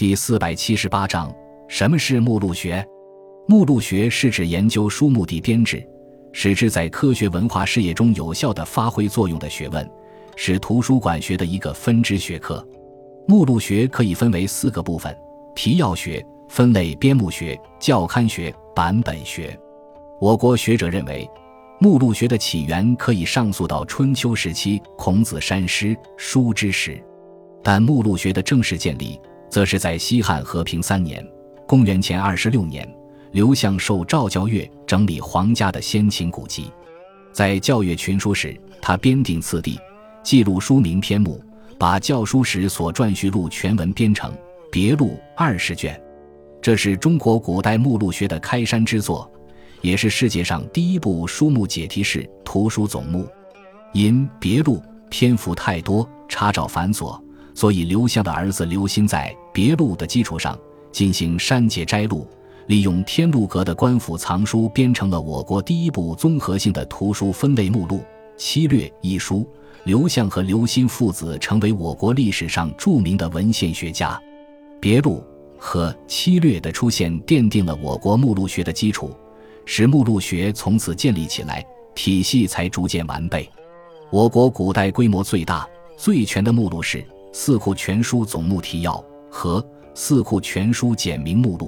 第四百七十八章：什么是目录学？目录学是指研究书目的编制，使之在科学文化事业中有效地发挥作用的学问，是图书馆学的一个分支学科。目录学可以分为四个部分：提要学、分类编目学、教刊学、版本学。我国学者认为，目录学的起源可以上溯到春秋时期孔子删诗书之时，但目录学的正式建立，则是在西汉和平三年（公元前二十六年），刘向受赵教阅整理皇家的先秦古籍，在教阅群书时，他编定次第，记录书名篇目，把教书时所撰序录全文编成别录二十卷，这是中国古代目录学的开山之作。也是世界上第一部书目解题式图书总目，因别录篇幅太多，查找繁琐，所以刘向的儿子刘歆在别录的基础上进行删节摘录，利用天禄阁的官府藏书编成了我国第一部综合性的图书分类目录《七略》一书。刘向和刘歆父子成为我国历史上著名的文献学家。别录和七略的出现奠定了我国目录学的基础。使目录学从此建立起来，体系才逐渐完备。我国古代规模最大、最全的目录是《四库全书总目提要》和《四库全书简明目录》。